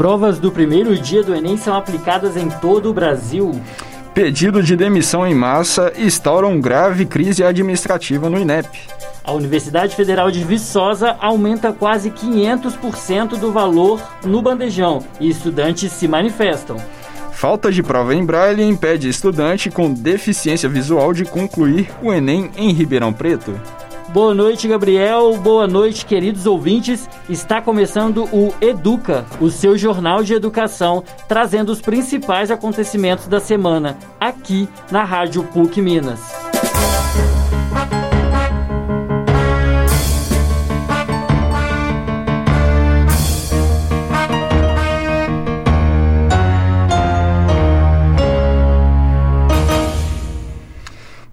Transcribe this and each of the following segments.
Provas do primeiro dia do Enem são aplicadas em todo o Brasil. Pedido de demissão em massa instaura um grave crise administrativa no INEP. A Universidade Federal de Viçosa aumenta quase 500% do valor no bandejão e estudantes se manifestam. Falta de prova em braille impede estudante com deficiência visual de concluir o Enem em Ribeirão Preto. Boa noite, Gabriel. Boa noite, queridos ouvintes. Está começando o Educa, o seu jornal de educação, trazendo os principais acontecimentos da semana, aqui na Rádio PUC Minas.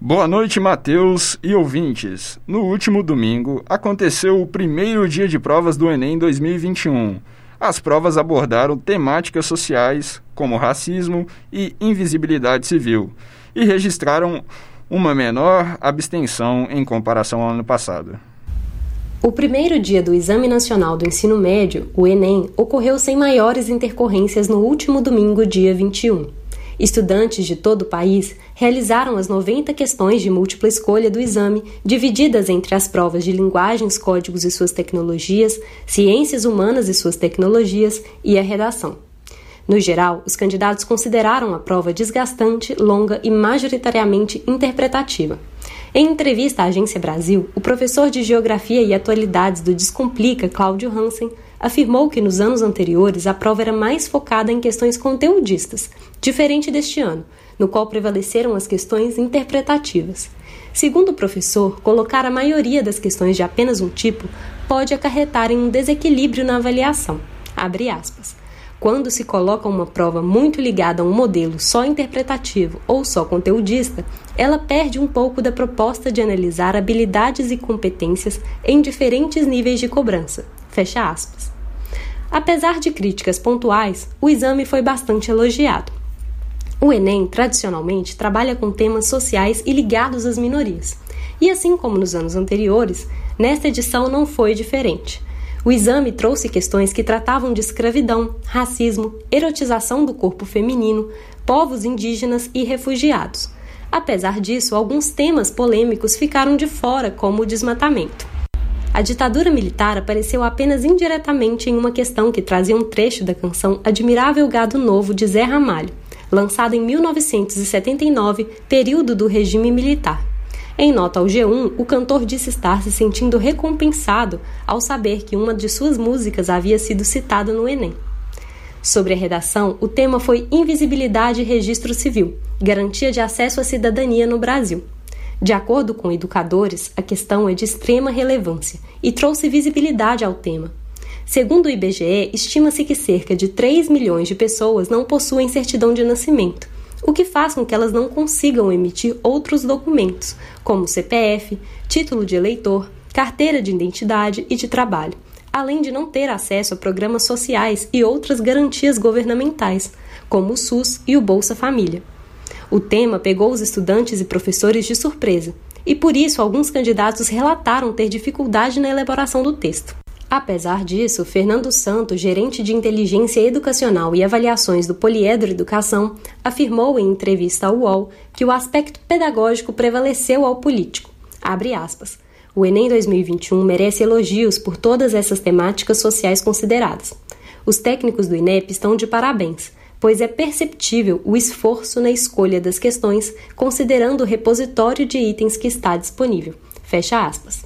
Boa noite, Matheus e ouvintes. No último domingo, aconteceu o primeiro dia de provas do Enem 2021. As provas abordaram temáticas sociais, como racismo e invisibilidade civil, e registraram uma menor abstenção em comparação ao ano passado. O primeiro dia do Exame Nacional do Ensino Médio, o Enem, ocorreu sem maiores intercorrências no último domingo, dia 21. Estudantes de todo o país realizaram as 90 questões de múltipla escolha do exame, divididas entre as provas de linguagens, códigos e suas tecnologias, ciências humanas e suas tecnologias e a redação. No geral, os candidatos consideraram a prova desgastante, longa e majoritariamente interpretativa. Em entrevista à Agência Brasil, o professor de Geografia e Atualidades do Descomplica, Cláudio Hansen, afirmou que nos anos anteriores a prova era mais focada em questões conteudistas, diferente deste ano, no qual prevaleceram as questões interpretativas. Segundo o professor, colocar a maioria das questões de apenas um tipo pode acarretar em um desequilíbrio na avaliação. Quando se coloca uma prova muito ligada a um modelo só interpretativo ou só conteudista, ela perde um pouco da proposta de analisar habilidades e competências em diferentes níveis de cobrança. Fecha aspas. Apesar de críticas pontuais, o exame foi bastante elogiado. O Enem, tradicionalmente, trabalha com temas sociais e ligados às minorias. E assim como nos anos anteriores, nesta edição não foi diferente. O exame trouxe questões que tratavam de escravidão, racismo, erotização do corpo feminino, povos indígenas e refugiados. Apesar disso, alguns temas polêmicos ficaram de fora, como o desmatamento. A ditadura militar apareceu apenas indiretamente em uma questão que trazia um trecho da canção Admirável Gado Novo de Zé Ramalho, lançada em 1979, período do regime militar. Em nota ao G1, o cantor disse estar se sentindo recompensado ao saber que uma de suas músicas havia sido citada no Enem. Sobre a redação, o tema foi Invisibilidade e Registro Civil Garantia de Acesso à Cidadania no Brasil. De acordo com educadores, a questão é de extrema relevância e trouxe visibilidade ao tema. Segundo o IBGE, estima-se que cerca de 3 milhões de pessoas não possuem certidão de nascimento, o que faz com que elas não consigam emitir outros documentos, como CPF, título de eleitor, carteira de identidade e de trabalho, além de não ter acesso a programas sociais e outras garantias governamentais, como o SUS e o Bolsa Família. O tema pegou os estudantes e professores de surpresa, e por isso alguns candidatos relataram ter dificuldade na elaboração do texto. Apesar disso, Fernando Santos, gerente de inteligência educacional e avaliações do Poliedro Educação, afirmou em entrevista ao UOL que o aspecto pedagógico prevaleceu ao político. Abre aspas. O Enem 2021 merece elogios por todas essas temáticas sociais consideradas. Os técnicos do INEP estão de parabéns pois é perceptível o esforço na escolha das questões, considerando o repositório de itens que está disponível. Fecha aspas.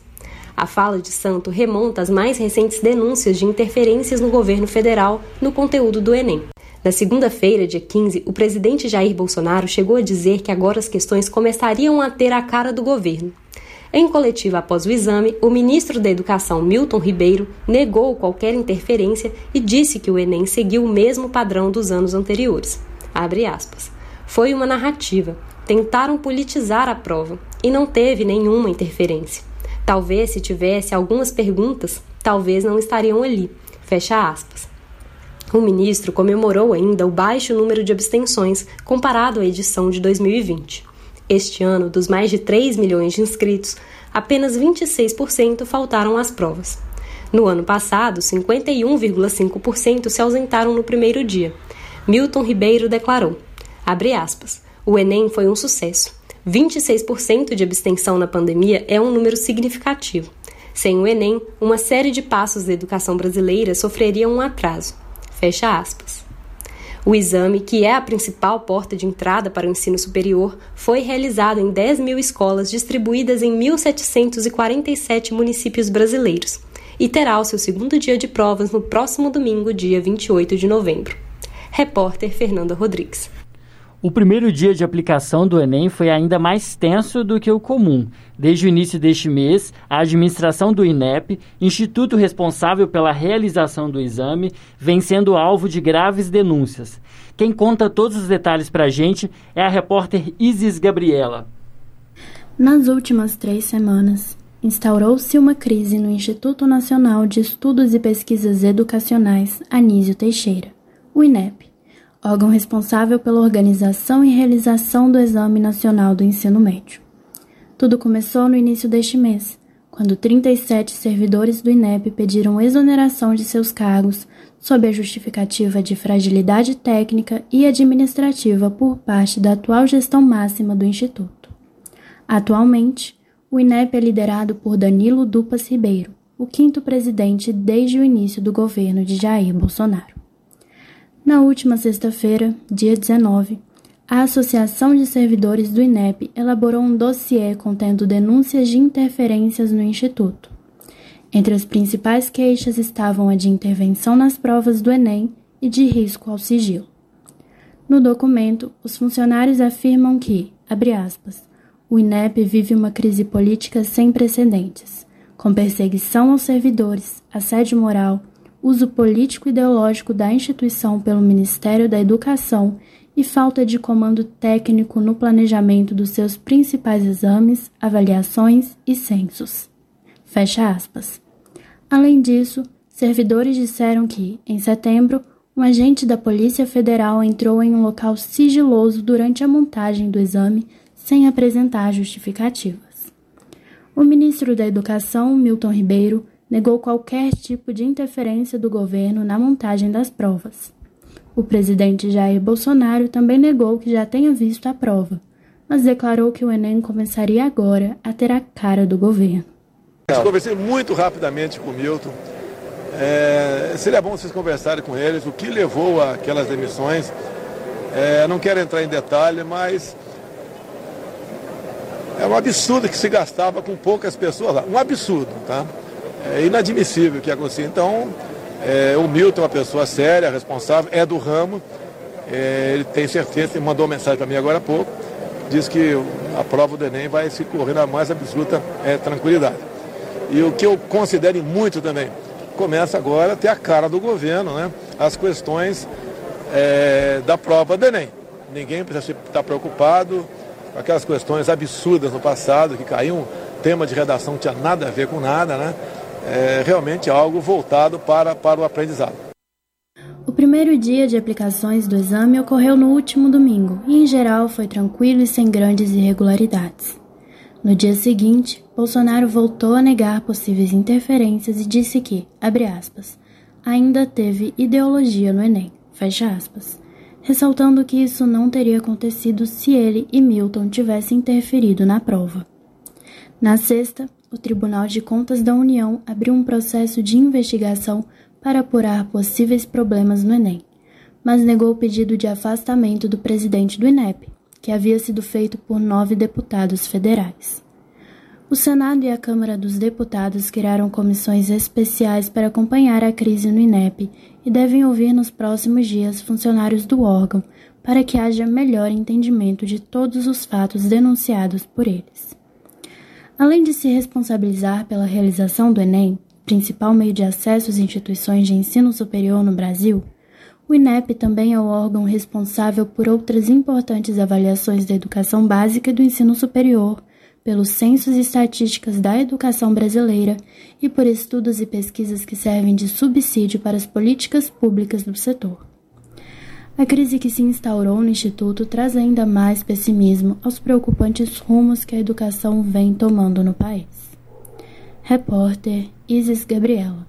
A fala de Santo remonta às mais recentes denúncias de interferências no governo federal no conteúdo do Enem. Na segunda-feira, dia 15, o presidente Jair Bolsonaro chegou a dizer que agora as questões começariam a ter a cara do governo. Em coletiva após o exame, o ministro da Educação, Milton Ribeiro, negou qualquer interferência e disse que o Enem seguiu o mesmo padrão dos anos anteriores. Foi uma narrativa. Tentaram politizar a prova e não teve nenhuma interferência. Talvez se tivesse algumas perguntas, talvez não estariam ali. Fecha aspas. O ministro comemorou ainda o baixo número de abstenções comparado à edição de 2020. Este ano, dos mais de 3 milhões de inscritos, apenas 26% faltaram às provas. No ano passado, 51,5% se ausentaram no primeiro dia. Milton Ribeiro declarou: aspas, o Enem foi um sucesso. 26% de abstenção na pandemia é um número significativo. Sem o Enem, uma série de passos da educação brasileira sofreria um atraso. Fecha aspas. O exame, que é a principal porta de entrada para o ensino superior, foi realizado em 10 mil escolas distribuídas em 1.747 municípios brasileiros e terá o seu segundo dia de provas no próximo domingo, dia 28 de novembro. Repórter Fernanda Rodrigues. O primeiro dia de aplicação do Enem foi ainda mais tenso do que o comum. Desde o início deste mês, a administração do INEP, instituto responsável pela realização do exame, vem sendo alvo de graves denúncias. Quem conta todos os detalhes para a gente é a repórter Isis Gabriela. Nas últimas três semanas, instaurou-se uma crise no Instituto Nacional de Estudos e Pesquisas Educacionais Anísio Teixeira, o INEP órgão responsável pela organização e realização do Exame Nacional do Ensino Médio. Tudo começou no início deste mês, quando 37 servidores do INEP pediram exoneração de seus cargos sob a justificativa de fragilidade técnica e administrativa por parte da atual gestão máxima do Instituto. Atualmente, o INEP é liderado por Danilo Dupas Ribeiro, o quinto presidente desde o início do governo de Jair Bolsonaro. Na última sexta-feira, dia 19, a Associação de Servidores do INEP elaborou um dossiê contendo denúncias de interferências no Instituto. Entre as principais queixas estavam a de intervenção nas provas do Enem e de risco ao sigilo. No documento, os funcionários afirmam que, abre aspas, o INEP vive uma crise política sem precedentes, com perseguição aos servidores, assédio moral, uso político-ideológico da instituição pelo Ministério da Educação e falta de comando técnico no planejamento dos seus principais exames, avaliações e censos. Fecha aspas. Além disso, servidores disseram que, em setembro, um agente da Polícia Federal entrou em um local sigiloso durante a montagem do exame sem apresentar justificativas. O ministro da Educação, Milton Ribeiro, negou qualquer tipo de interferência do governo na montagem das provas. O presidente Jair Bolsonaro também negou que já tenha visto a prova, mas declarou que o Enem começaria agora a ter a cara do governo. Eu conversei muito rapidamente com o Milton. É, seria bom vocês conversarem com eles o que levou àquelas demissões. É, não quero entrar em detalhe, mas é um absurdo que se gastava com poucas pessoas lá. Um absurdo, tá? É inadmissível que aconteça. Então, é, o Milton é uma pessoa séria, responsável, é do ramo, é, ele tem certeza, ele mandou mensagem para mim agora há pouco, diz que a prova do Enem vai se correr na mais absoluta é, tranquilidade. E o que eu considero muito também, começa agora a ter a cara do governo, né? As questões é, da prova do Enem. Ninguém precisa estar preocupado com aquelas questões absurdas no passado, que caiu um tema de redação que tinha nada a ver com nada, né? É realmente algo voltado para, para o aprendizado. O primeiro dia de aplicações do exame ocorreu no último domingo e, em geral, foi tranquilo e sem grandes irregularidades. No dia seguinte, Bolsonaro voltou a negar possíveis interferências e disse que, abre aspas, ainda teve ideologia no Enem, fecha aspas, ressaltando que isso não teria acontecido se ele e Milton tivessem interferido na prova. Na sexta, o Tribunal de Contas da União abriu um processo de investigação para apurar possíveis problemas no Enem, mas negou o pedido de afastamento do presidente do INEP, que havia sido feito por nove deputados federais. O Senado e a Câmara dos Deputados criaram comissões especiais para acompanhar a crise no INEP e devem ouvir nos próximos dias funcionários do órgão para que haja melhor entendimento de todos os fatos denunciados por eles. Além de se responsabilizar pela realização do Enem, principal meio de acesso às instituições de ensino superior no Brasil, o INEP também é o órgão responsável por outras importantes avaliações da educação básica e do ensino superior, pelos censos e estatísticas da educação brasileira e por estudos e pesquisas que servem de subsídio para as políticas públicas do setor. A crise que se instaurou no Instituto traz ainda mais pessimismo aos preocupantes rumos que a educação vem tomando no país. Repórter Isis Gabriela.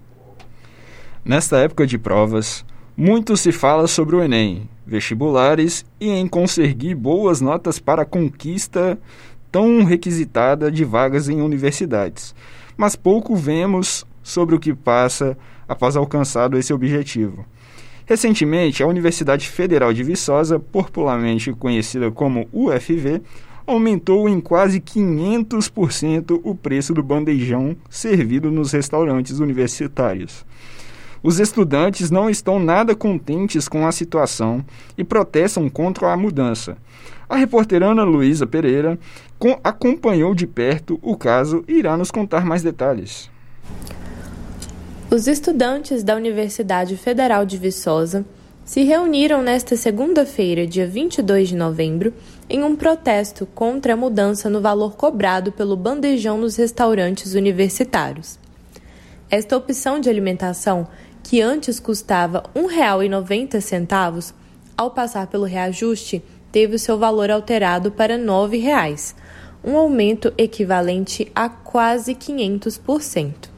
Nesta época de provas, muito se fala sobre o Enem, vestibulares e em conseguir boas notas para a conquista tão requisitada de vagas em universidades, mas pouco vemos sobre o que passa após alcançado esse objetivo. Recentemente, a Universidade Federal de Viçosa, popularmente conhecida como UFV, aumentou em quase 500% o preço do bandejão servido nos restaurantes universitários. Os estudantes não estão nada contentes com a situação e protestam contra a mudança. A repórter Ana Luísa Pereira acompanhou de perto o caso e irá nos contar mais detalhes. Os estudantes da Universidade Federal de Viçosa se reuniram nesta segunda-feira, dia 22 de novembro, em um protesto contra a mudança no valor cobrado pelo bandejão nos restaurantes universitários. Esta opção de alimentação, que antes custava R$ 1,90, ao passar pelo reajuste, teve o seu valor alterado para R$ 9,00, um aumento equivalente a quase 500%.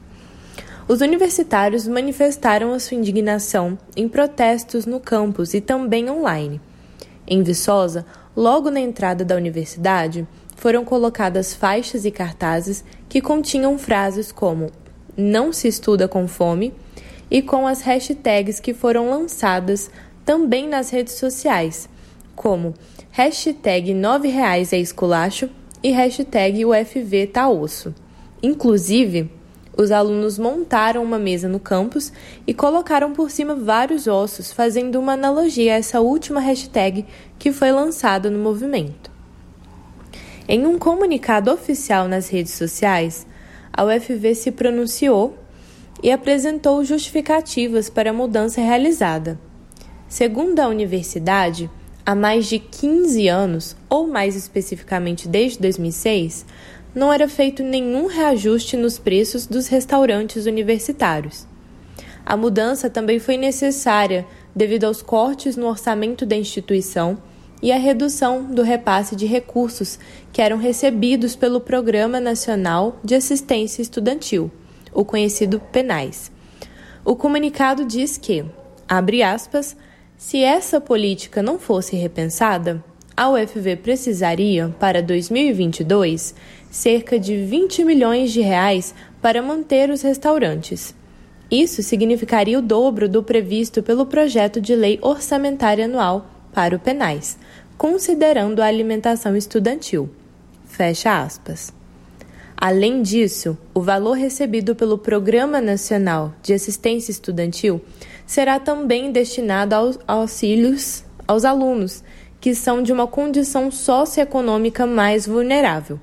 Os universitários manifestaram a sua indignação em protestos no campus e também online. Em Viçosa, logo na entrada da universidade, foram colocadas faixas e cartazes que continham frases como Não se estuda com fome e com as hashtags que foram lançadas também nas redes sociais, como hashtag 9 reais é esculacho e hashtag UFV tá osso. Inclusive, os alunos montaram uma mesa no campus e colocaram por cima vários ossos, fazendo uma analogia a essa última hashtag que foi lançada no movimento. Em um comunicado oficial nas redes sociais, a UFV se pronunciou e apresentou justificativas para a mudança realizada. Segundo a universidade, há mais de 15 anos, ou mais especificamente desde 2006, não era feito nenhum reajuste nos preços dos restaurantes universitários. A mudança também foi necessária devido aos cortes no orçamento da instituição e à redução do repasse de recursos que eram recebidos pelo Programa Nacional de Assistência Estudantil, o conhecido PENAIS. O comunicado diz que, abre aspas, se essa política não fosse repensada, a UFV precisaria, para 2022, cerca de 20 milhões de reais para manter os restaurantes. Isso significaria o dobro do previsto pelo projeto de lei orçamentária anual para o penais, considerando a alimentação estudantil. Fecha aspas. Além disso, o valor recebido pelo Programa Nacional de Assistência Estudantil será também destinado aos auxílios aos alunos que são de uma condição socioeconômica mais vulnerável,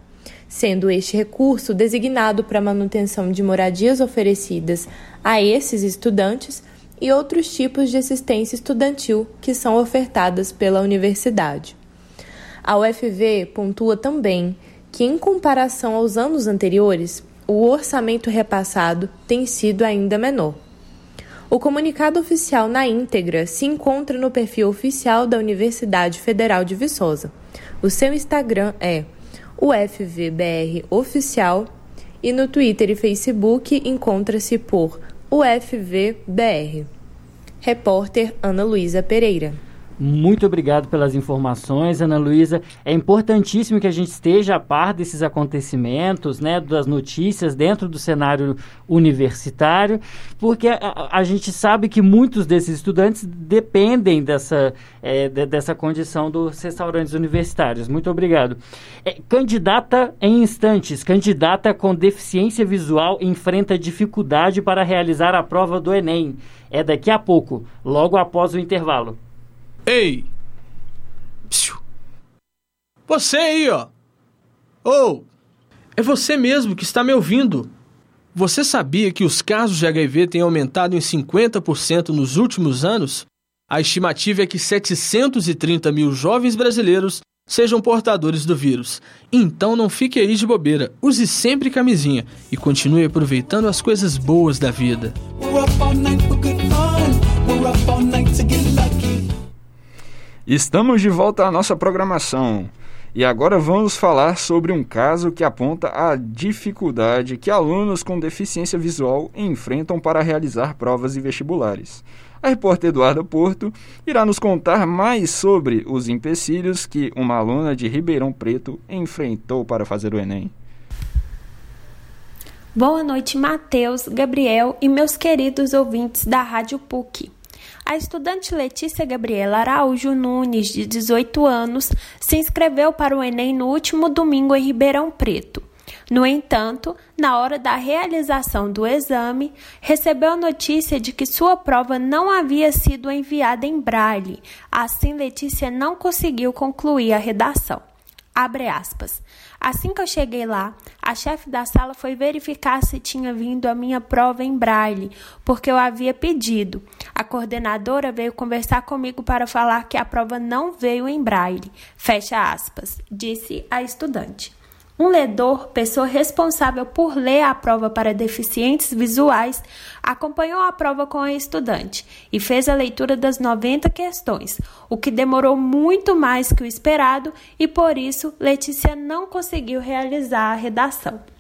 sendo este recurso designado para manutenção de moradias oferecidas a esses estudantes e outros tipos de assistência estudantil que são ofertadas pela universidade. A UFV pontua também que, em comparação aos anos anteriores, o orçamento repassado tem sido ainda menor. O comunicado oficial na íntegra se encontra no perfil oficial da Universidade Federal de Viçosa. O seu Instagram é UFVBR Oficial e no Twitter e Facebook encontra-se por UFVBR. Repórter Ana Luísa Pereira. Muito obrigado pelas informações, Ana Luísa. É importantíssimo que a gente esteja a par desses acontecimentos, né, das notícias dentro do cenário universitário, porque a, a gente sabe que muitos desses estudantes dependem dessa, é, de, dessa condição dos restaurantes universitários. Muito obrigado. É, candidata em instantes, candidata com deficiência visual enfrenta dificuldade para realizar a prova do Enem. É daqui a pouco, logo após o intervalo. Ei! Psiu. Você aí, ó! Ou! Oh, é você mesmo que está me ouvindo! Você sabia que os casos de HIV têm aumentado em 50% nos últimos anos? A estimativa é que 730 mil jovens brasileiros sejam portadores do vírus. Então não fique aí de bobeira, use sempre camisinha e continue aproveitando as coisas boas da vida. Estamos de volta à nossa programação. E agora vamos falar sobre um caso que aponta a dificuldade que alunos com deficiência visual enfrentam para realizar provas e vestibulares. A repórter Eduarda Porto irá nos contar mais sobre os empecilhos que uma aluna de Ribeirão Preto enfrentou para fazer o Enem. Boa noite, Matheus, Gabriel e meus queridos ouvintes da Rádio PUC. A estudante Letícia Gabriela Araújo Nunes, de 18 anos, se inscreveu para o Enem no último domingo em Ribeirão Preto. No entanto, na hora da realização do exame, recebeu notícia de que sua prova não havia sido enviada em braille. Assim, Letícia não conseguiu concluir a redação. Abre aspas. Assim que eu cheguei lá, a chefe da sala foi verificar se tinha vindo a minha prova em braille, porque eu havia pedido. A coordenadora veio conversar comigo para falar que a prova não veio em braille. Fecha aspas, disse a estudante. Um ledor, pessoa responsável por ler a prova para deficientes visuais, acompanhou a prova com a estudante e fez a leitura das 90 questões, o que demorou muito mais que o esperado e por isso Letícia não conseguiu realizar a redação.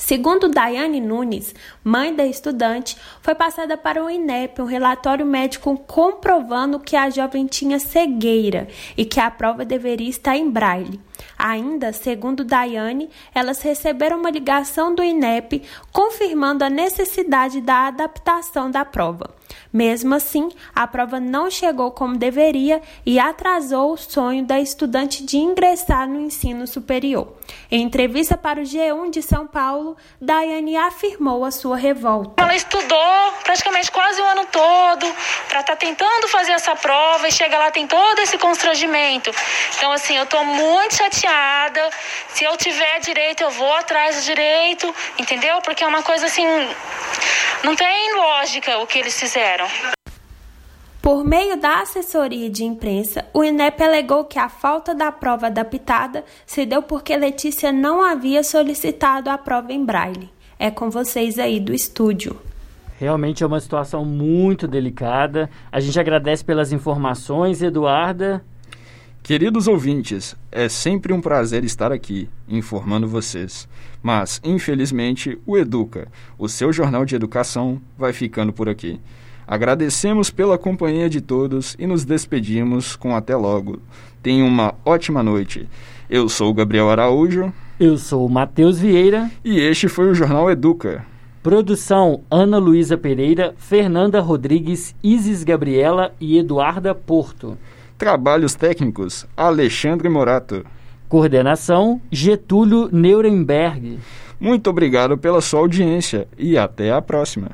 Segundo Daiane Nunes, mãe da estudante, foi passada para o INEP um relatório médico comprovando que a jovem tinha cegueira e que a prova deveria estar em braille. Ainda, segundo Daiane, elas receberam uma ligação do INEP confirmando a necessidade da adaptação da prova. Mesmo assim, a prova não chegou como deveria e atrasou o sonho da estudante de ingressar no ensino superior. Em entrevista para o G1 de São Paulo, Daiane afirmou a sua revolta. Ela estudou praticamente quase o ano todo para estar tá tentando fazer essa prova e chega lá tem todo esse constrangimento. Então, assim, eu estou muito chateada. Se eu tiver direito, eu vou atrás do direito, entendeu? Porque é uma coisa assim não tem lógica o que eles fizeram. Por meio da assessoria de imprensa, o INEP alegou que a falta da prova adaptada se deu porque Letícia não havia solicitado a prova em braille. É com vocês aí do estúdio. Realmente é uma situação muito delicada. A gente agradece pelas informações, Eduarda. Queridos ouvintes, é sempre um prazer estar aqui informando vocês. Mas, infelizmente, o Educa, o seu jornal de educação, vai ficando por aqui. Agradecemos pela companhia de todos e nos despedimos com até logo. Tenha uma ótima noite. Eu sou o Gabriel Araújo. Eu sou o Matheus Vieira. E este foi o Jornal Educa. Produção Ana Luísa Pereira, Fernanda Rodrigues, Isis Gabriela e Eduarda Porto. Trabalhos técnicos Alexandre Morato. Coordenação Getúlio Nuremberg. Muito obrigado pela sua audiência e até a próxima.